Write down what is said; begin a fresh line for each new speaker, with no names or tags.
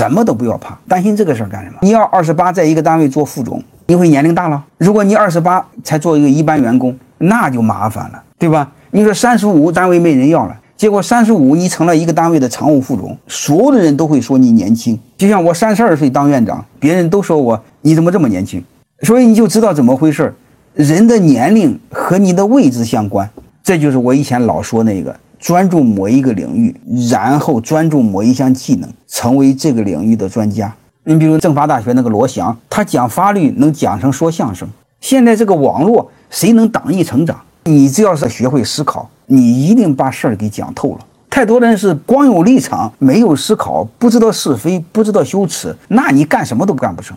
什么都不要怕，担心这个事儿干什么？你要二十八在一个单位做副总，你会年龄大了；如果你二十八才做一个一般员工，那就麻烦了，对吧？你说三十五单位没人要了，结果三十五你成了一个单位的常务副总，所有的人都会说你年轻。就像我三十二岁当院长，别人都说我你怎么这么年轻？所以你就知道怎么回事儿人的年龄和你的位置相关。这就是我以前老说那个。专注某一个领域，然后专注某一项技能，成为这个领域的专家。你比如政法大学那个罗翔，他讲法律能讲成说相声。现在这个网络，谁能党一成长？你只要是学会思考，你一定把事儿给讲透了。太多人是光有立场，没有思考，不知道是非，不知道羞耻，那你干什么都干不成。